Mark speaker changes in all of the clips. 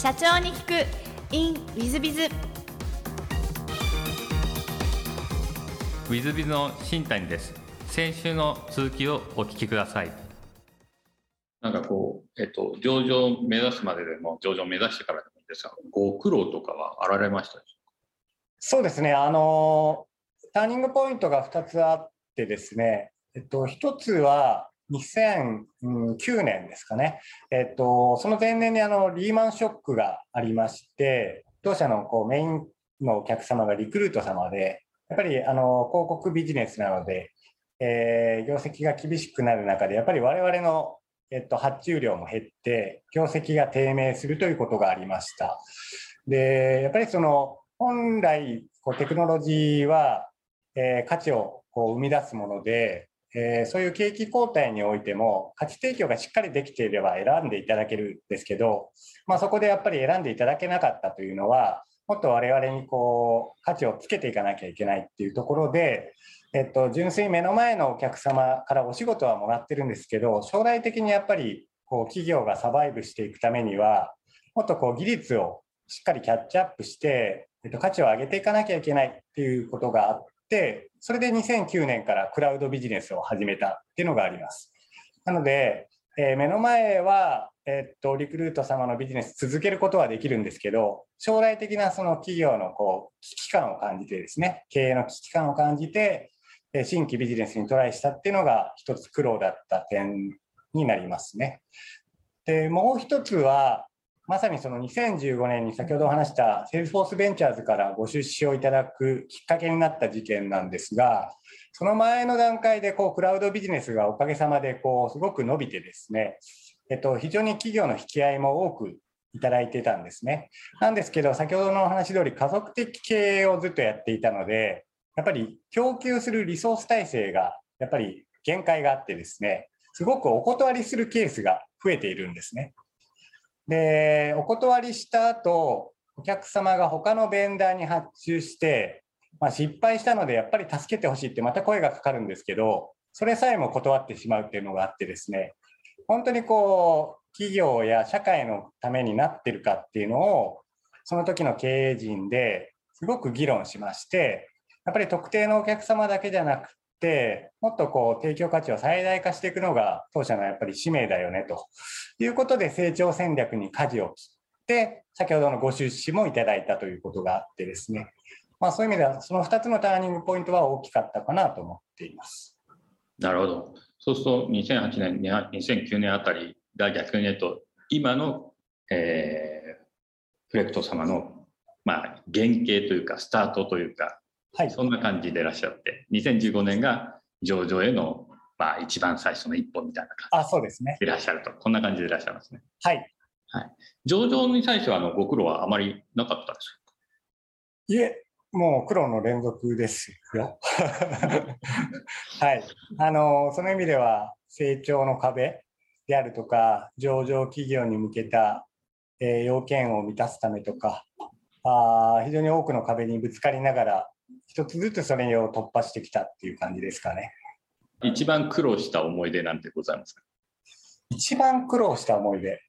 Speaker 1: 社長に聞く in ウィズビズ。
Speaker 2: ウィズビズの新谷です。先週の続きをお聞きください。なんかこう、えっと、上場目指すまででも上場目指してからでもいいですがご苦労とかはあられましたでしょうか？
Speaker 3: そうですね。あのターニングポイントが2つあってですね、えっと、1つは2009年ですかね、えっと、その前年にあのリーマンショックがありまして、当社のこうメインのお客様がリクルート様で、やっぱりあの広告ビジネスなので、えー、業績が厳しくなる中で、やっぱり我々の、えっと、発注量も減って、業績が低迷するということがありました。で、やっぱりその本来こうテクノロジーは、えー、価値をこう生み出すもので、えー、そういう景気後退においても価値提供がしっかりできていれば選んでいただけるんですけど、まあ、そこでやっぱり選んでいただけなかったというのはもっと我々にこう価値をつけていかなきゃいけないっていうところで、えっと、純粋目の前のお客様からお仕事はもらってるんですけど将来的にやっぱりこう企業がサバイブしていくためにはもっとこう技術をしっかりキャッチアップして、えっと、価値を上げていかなきゃいけないっていうことがあっ、それで2009年からクラウドビジネスを始めたっていうのがあります。なので、えー、目の前は、えー、っと、リクルート様のビジネス続けることはできるんですけど、将来的なその企業のこう危機感を感じてですね、経営の危機感を感じて、え新規ビジネスにトライしたっていうのが一つ苦労だった点になりますね。で、もう一つは、まさにその2015年に先ほどお話したセールスフォースベンチャーズからご出資をいただくきっかけになった事件なんですが、その前の段階でこうクラウドビジネスがおかげさまでこうすごく伸びてですね、えっと、非常に企業の引き合いも多くいただいてたんですね。なんですけど、先ほどのお話通り家族的経営をずっとやっていたので、やっぱり供給するリソース体制がやっぱり限界があってですね、すごくお断りするケースが増えているんですね。で、お断りした後、お客様が他のベンダーに発注して、まあ、失敗したのでやっぱり助けてほしいってまた声がかかるんですけど、それさえも断ってしまうっていうのがあってですね、本当にこう、企業や社会のためになってるかっていうのを、その時の経営陣ですごく議論しまして、やっぱり特定のお客様だけじゃなく、もっとこう提供価値を最大化していくのが当社のやっぱり使命だよねということで成長戦略に舵を切って、先ほどのご出資もいただいたということがあってですね、まあ、そういう意味ではその2つのターニングポイントは大きかったかなと思っています。
Speaker 2: なるほど。そうすると2008年、2009年あたりが逆に言うと、今の、えー、フレクト様の、まあ、原型というか、スタートというか、はい、そんな感じでいらっしゃって、2015年が上場への、まあ、一番最初の一歩みたいな感じ
Speaker 3: あそうですね
Speaker 2: いらっしゃると、こんな感じでいらっしゃいますね。
Speaker 3: はい。
Speaker 2: はい、上場に対してはあのご苦労はあまりなかったでしょうか？
Speaker 3: いえ、もう苦労の連続ですよ。はい。あの、その意味では、成長の壁であるとか、上場企業に向けた、えー、要件を満たすためとか、あ非常に多くの壁にぶつかりながら一つずつそれを突破してきたっていう感じですかね。
Speaker 2: 一番苦労した思い出なんてございますか？
Speaker 3: 一番苦労した思い出。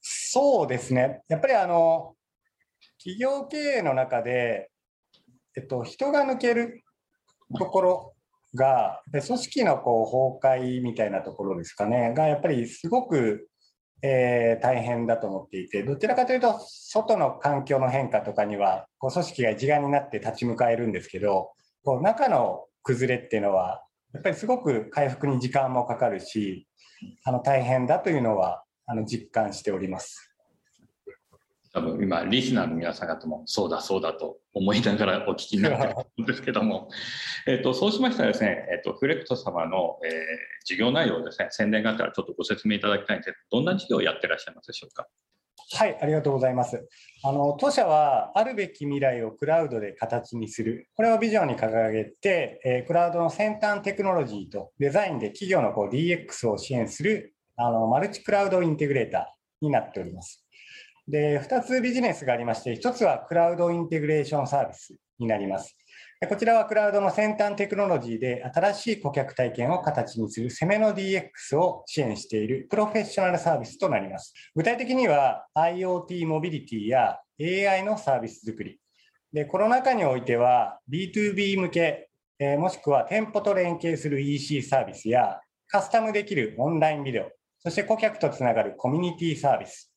Speaker 3: そうですね。やっぱりあの、企業経営の中で、えっと、人が抜けるところが、組織のこう崩壊みたいなところですかね、がやっぱりすごくえー、大変だと思っていて、どちらかというと、外の環境の変化とかには、こう組織が一丸になって立ち向かえるんですけど、こう中の崩れっていうのは、やっぱりすごく回復に時間もかかるし、あの大変だというのはあの実感しております。
Speaker 2: 多分今リスナーの皆さん方もそうだそうだと思いながらお聞きになってると思うんですけども えとそうしましたらですね、えーと、フレクト様の、えー、事業内容をですね宣伝があったらちょっとご説明いただきたいんですけどどんな事業をやってらっしゃいますでしょうか？
Speaker 3: はい、ありがとうございます。あの当社はあるべき未来をクラウドで形にする、これをビジョンに掲げて、えー、クラウドの先端テクノロジーとデザインで企業のこう DX を支援するあのマルチクラウドインテグレーターになっております。で、2つビジネスがありまして、1つはクラウドインテグレーションサービスになります。こちらはクラウドの先端テクノロジーで新しい顧客体験を形にする攻めの DX を支援しているプロフェッショナルサービスとなります。具体的には IoT モビリティや AI のサービス作り。で、コロナ禍においては B2B 向け、えもしくは店舗と連携する EC サービスやカスタムできるオンラインビデオ、そして顧客とつながるコミュニティサービス。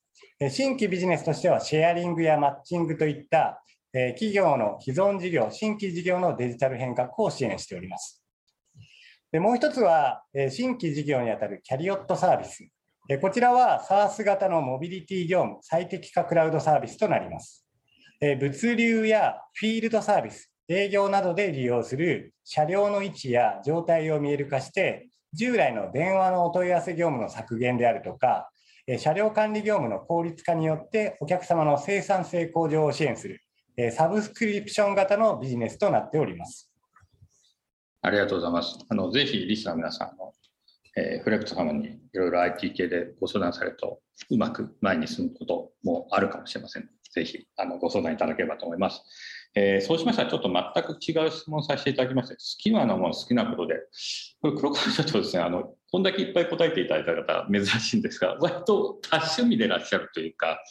Speaker 3: 新規ビジネスとしてはシェアリングやマッチングといった企業の既存事業、新規事業のデジタル変革を支援しております。でもう一つは、新規事業にあたるキャリオットサービス。こちらは SaaS 型のモビリティ業務最適化クラウドサービスとなります。物流やフィールドサービス、営業などで利用する車両の位置や状態を見える化して、従来の電話のお問い合わせ業務の削減であるとか、車両管理業務の効率化によってお客様の生産性向上を支援するサブスクリプション型のビジネスとなっております。
Speaker 2: ありがとうございます。あのぜひリスナーの皆さんの、えー、フレクト様にいろいろ IT 系でご相談されるとうまく前に進むこともあるかもしれません。ぜひあのご相談いただければと思います。えー、そうしましたらちょっと全く違う質問させていただきまして、好きなのも好きなことで、これ黒川社長ですね、あのこんだけいっぱい答えていただいた方珍しいんですが、割と多趣味でいらっしゃるというか、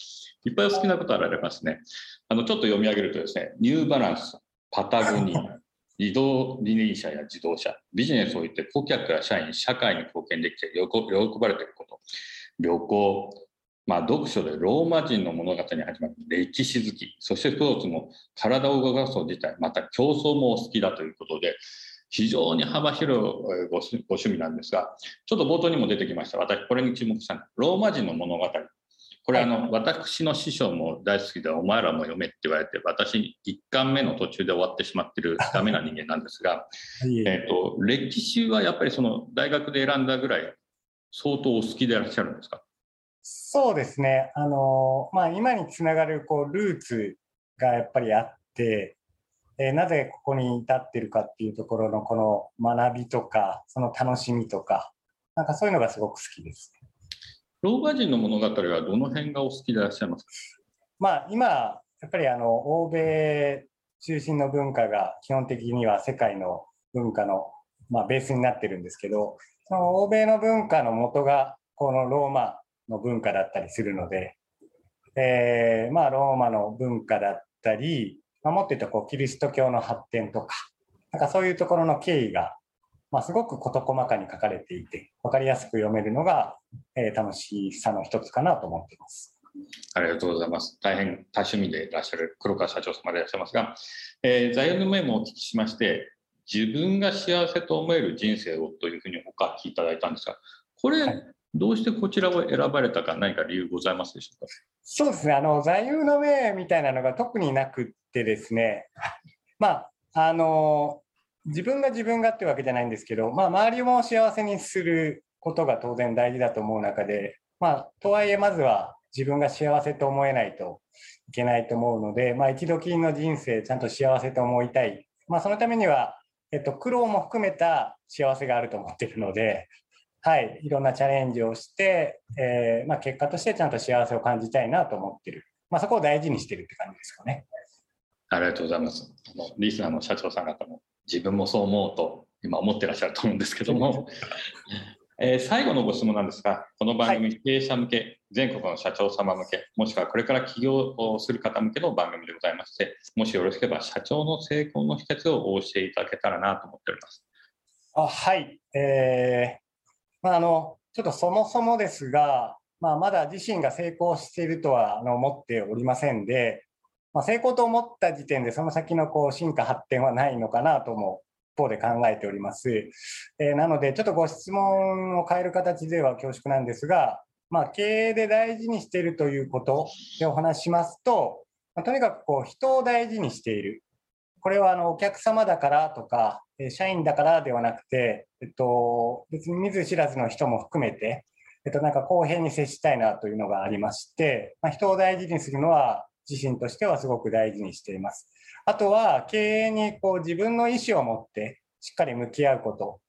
Speaker 2: いっぱいお好きなことあられますね。あのちょっと読み上げるとですね、ニューバランス、パタゴニア、移動リニー車や自動車、ビジネスを言って顧客や社員、社会に貢献できて喜ばれていること、旅行、まあ、読書でローマ人の物語に始まる歴史好き、そしてスポーツも体を動かすこと自体、また競争もお好きだということで、非常に幅広いご趣味なんですが、ちょっと冒頭にも出てきました、私、これに注目したローマ人の物語。これあの、私の師匠も大好きでお前らも読めって言われて私1巻目の途中で終わってしまってるダメな人間なんですが えと歴史はやっぱりその大学で選んだぐらい相当お好きでいらっしゃるんですか？
Speaker 3: そうですね。あの、まあ、今につながるこうルーツがやっぱりあって、えー、なぜここに至ってるかっていうところのこの学びとかその楽しみとかなんかそういうのがすごく好きです。
Speaker 2: ローマ人の物語はどの辺がお好きでいらっしゃいますか？
Speaker 3: まあ、今、やっぱりあの欧米中心の文化が基本的には世界の文化の、まあ、ベースになってるんですけど、その欧米の文化の元がこのローマの文化だったりするので、えー、まあローマの文化だったり、まあ、もっと言うとこうキリスト教の発展とか、なんかそういうところの経緯がまあ、すごく事細かに書かれていて、分かりやすく読めるのが、えー、楽しさの一つかなと思っています。
Speaker 2: ありがとうございます。大変多趣味でいらっしゃる黒川社長様でいらっしゃいますが、えー、座右の銘もお聞きしまして、自分が幸せと思える人生をというふうにお書きいただいたんですが、これ、はい、どうしてこちらを選ばれたか、何か理由ございますでしょうか？
Speaker 3: そうですね、あの座右の銘みたいなのが特になくってですね、まあ、あの自分が自分がってわけじゃないんですけど、まあ、周りも幸せにすることが当然大事だと思う中で、まあ、とはいえまずは自分が幸せと思えないといけないと思うので、まあ、一度きりの人生ちゃんと幸せと思いたい、まあ、そのためには、えっと、苦労も含めた幸せがあると思ってるので、はい、いろんなチャレンジをして、えーまあ、結果としてちゃんと幸せを感じたいなと思ってる、まあ、そこを大事にしてるって感じですかね。
Speaker 2: ありがとうございます。リスナーの社長さん方も自分もそう思うと今思ってらっしゃると思うんですけども、えー、最後のご質問なんですがこの番組、経営者向け全国の社長様向けもしくはこれから起業をする方向けの番組でございましてもしよろしければ社長の成功の秘訣をお教えいただけたらなと思っております。
Speaker 3: あはい、えーまあ、あのちょっとそもそもですが、まあ、まだ自身が成功しているとはあの思っておりませんで、まあ、成功と思った時点でその先のこう進化発展はないのかなとも一方で考えております。えー、なのでちょっとご質問を変える形では恐縮なんですが、まあ、経営で大事にしているということでお話しますと、まあ、とにかくこう人を大事にしている。これはあのお客様だからとか、社員だからではなくて、えっと、別に見ず知らずの人も含めて、えっと、なんか公平に接したいなというのがありまして、まあ、人を大事にするのは自身としてはすごく大事にしています。あとは経営にこう自分の意思を持ってしっかり向き合うこと、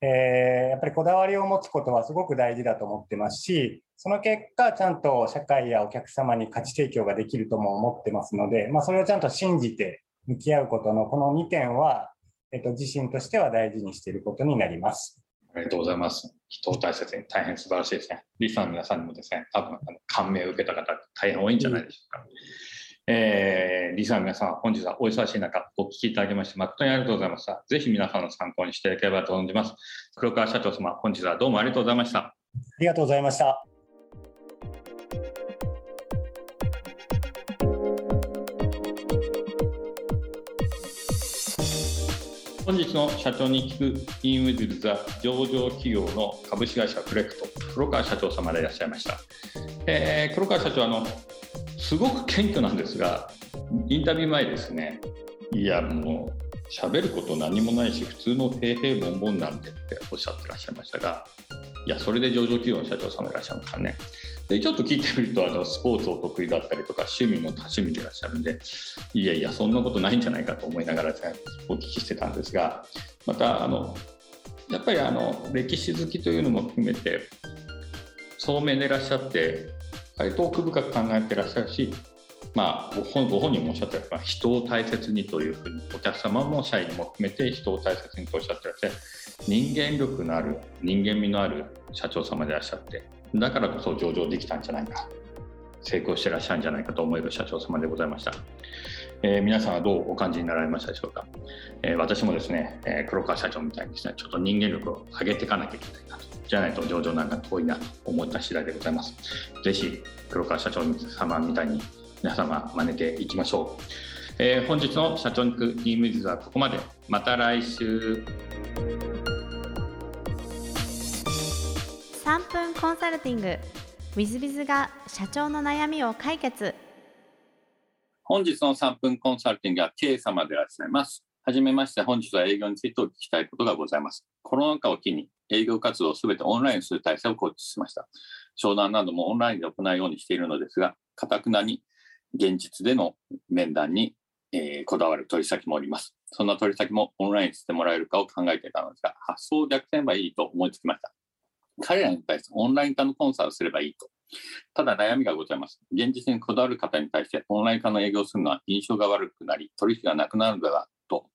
Speaker 3: えー、やっぱりこだわりを持つことはすごく大事だと思ってますし、その結果、ちゃんと社会やお客様に価値提供ができるとも思ってますので、まあ、それをちゃんと信じて向き合うことのこの2点は、えっと、自身としては大事にしていることになります。
Speaker 2: ありがとうございます。人を大切に大変素晴らしいですね。リスナーの皆さんにもですね、多分感銘を受けた方大変多いんじゃないでしょうか。うん、えー、リスナーの皆さん、本日はお忙しい中、お聞きいただきまして誠にありがとうございました。ぜひ皆さんの参考にしていただければと存じます。黒川社長様、本日はどうもありがとうございました。あ
Speaker 3: りがとうございました。
Speaker 2: 本日の社長に聞くインウィズ・ザ上場企業の株式会社フレクト黒川社長様でいらっしゃいました、えー、黒川社長あのすごく謙虚なんですがインタビュー前ですねいやもう喋ること何もないし普通の平々凡々なんでっておっしゃってらっしゃいましたがいやそれで上場企業の社長様いらっしゃいますからね。でちょっと聞いてみるとあのスポーツお得意だったりとか趣味も多趣味でいらっしゃるんでいやいやそんなことないんじゃないかと思いながら、お聞きしてたんですがまたあのやっぱりあの歴史好きというのも含めて聡明でいらっしゃって割と奥深く考えてらっしゃるしまあ、ご本ご本人もおっしゃったように人を大切にというふうにお客様も社員も含めて人を大切にとおっしゃってらっしゃる。人間力のある人間味のある社長様でいらっしゃってだからこそ上場できたんじゃないか。成功してらっしゃるんじゃないかと思える社長様でございました、えー、皆さんはどうお感じになられましたでしょうか、えー、私もですね、えー、黒川社長みたいにですねちょっと人間力を上げていかなきゃいけないなと。じゃないと上場なんか遠いなと思った次第でございます。ぜひ黒川社長様みたいに皆様真似ていきましょう、え、本日の社長に行くニームズはここまで。また来週。
Speaker 1: 3分コンサルティング w i z b i z が社長の悩みを解決
Speaker 2: 本日の3分コンサルティングは K 様でいらっしゃいますはじめまして、本日は営業についてお聞きしたいことがございます。コロナ禍を機に営業活動をすべてオンラインする体制を構築しました。商談などもオンラインで行うようにしているのですが、かたくなに現実での面談に、えー、こだわる取り先もおります。そんな取り先もオンラインしてもらえるかを考えていたのですが、発想を逆転ばいいと思いつきました。彼らに対してオンライン化のコンサルをすればいいと。ただ悩みがございます。現実にこだわる方に対してオンライン化の営業するのは印象が悪くなり、取引がなくなるのではと、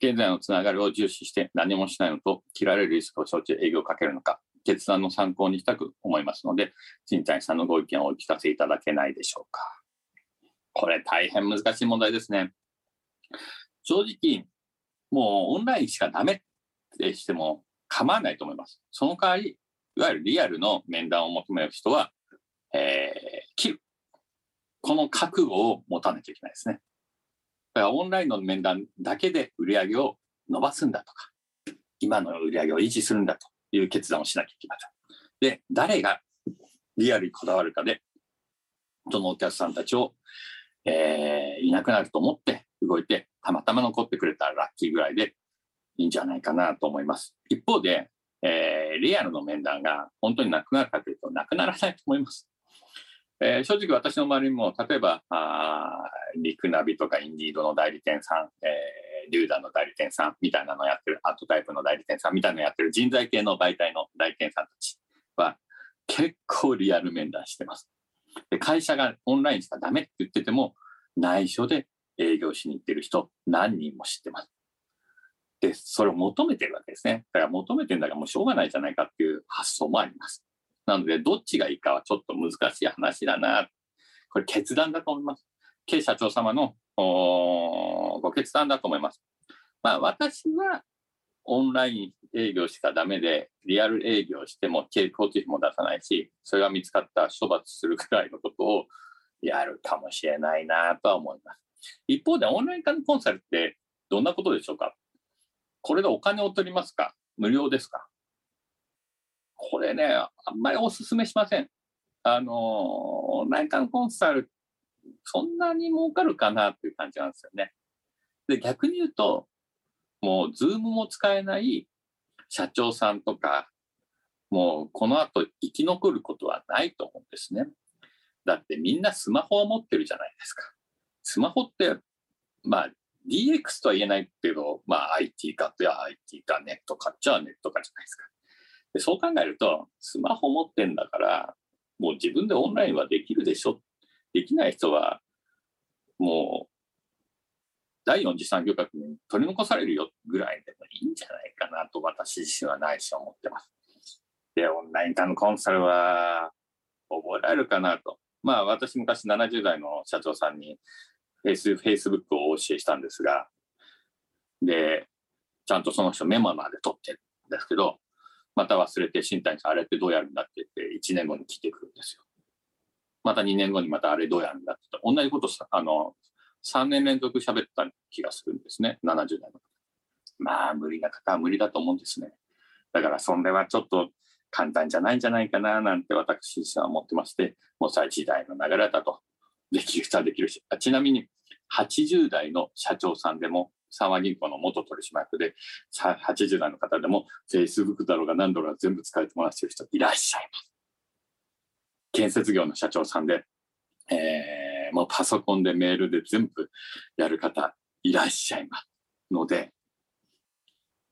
Speaker 2: 現在のつながりを重視して何もしないのと、切られるリスクを承知営業をかけるのか、決断の参考にしたく思いますので、新谷さんのご意見をお聞かせいただけないでしょうか。これ大変難しい問題ですね。正直、もうオンラインしかダメってしても構わないと思います。その代わり、いわゆるリアルの面談を求める人は、えー、切る。この覚悟を持たなきゃいけないですね。だからオンラインの面談だけで売り上げを伸ばすんだとか、今の売り上げを維持するんだという決断をしなきゃいけません。で、誰がリアルにこだわるかで、そのお客さんたちを、えー、いなくなると思って動いて、たまたま残ってくれたらラッキーぐらいでいいんじゃないかなと思います。一方で、えー、リアルの面談が本当になくなるかというと、なくならないと思います。えー、正直私の周りにも、例えば、あリクナビとかインディードの代理店さん、えー、リューダの代理店さんみたいなのやってる、アートタイプの代理店さんみたいなのやってる人材系の媒体の代理店さんたちは、結構リアル面談してます。で会社がオンラインしかダメって言ってても、内緒で営業しに行ってる人何人も知ってます。で、それを求めてるわけですね。だから求めてるんだからもうしょうがないじゃないかっていう発想もあります。なので、どっちがいいかはちょっと難しい話だな。これ決断だと思います。K 社長様のご決断だと思います。まあ、私はオンライン営業しかダメで、リアル営業しても経交通費も出さないし、それが見つかったら処罰するくらいのことをやるかもしれないなとは思います。一方で、オンライン化のコンサルってどんなことでしょうか？これでお金を取りますか？無料ですか？これね、あんまりお勧めしません。あの、オンライン化のコンサル、そんなに儲かるかなっていう感じなんですよね。で、逆に言うと、もう、ズームも使えない社長さんとか、もう、この後生き残ることはないと思うんですね。だってみんなスマホを持ってるじゃないですか。スマホって、まあ、DX とは言えないけど、まあ IT 化っては IT 化、ネット化っちゃネット化じゃないですか。でそう考えると、スマホ持ってんだから、もう自分でオンラインはできるでしょ。できない人は、もう、第4次産業革命に取り残されるよぐらいでもいいんじゃないかなと私自身は内心思ってます。で、オンラインタウンコンサルは覚えられるかなと。まあ私昔70代の社長さんにフェイス、フェイスブックをお教えしたんですが、で、ちゃんとその人メモまで取ってるんですけど、また忘れて新谷さんあれってどうやるんだって言って1年後に来てくるんですよ。また2年後にまたあれどうやるんだってって同じことさ、あの、3年連続喋った気がするんですね、70代の。まあ、無理な方は無理だと思うんですね。だから、それはちょっと簡単じゃないんじゃないかな、なんて私自身は思ってまして、もう最時代の流れだと、できる人はできるし、ちなみに、80代の社長さんでも、三和銀行の元取締役で、80代の方でも、Facebook だろうが何だろうが全部使えてもらってる人いらっしゃいます。建設業の社長さんで、えー、もうパソコンでメールで全部やる方いらっしゃいますので、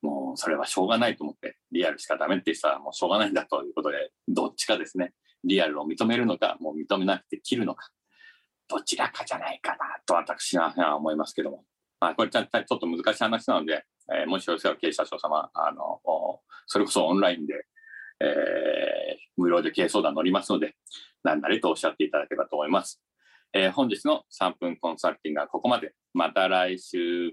Speaker 2: もうそれはしょうがないと思って、リアルしかダメって人はもうしょうがないんだということで、どっちかですね、リアルを認めるのか、もう認めなくて切るのか、どちらかじゃないかなと私は思いますけども。まあ、これちょっと難しい話なので、えー、もしよろしければ経営者長様、あの、それこそオンラインで、えー、無料で経営相談乗りますので、何なりとおっしゃっていただければと思います。えー、本日の3分コンサルティングはここまで。また来週。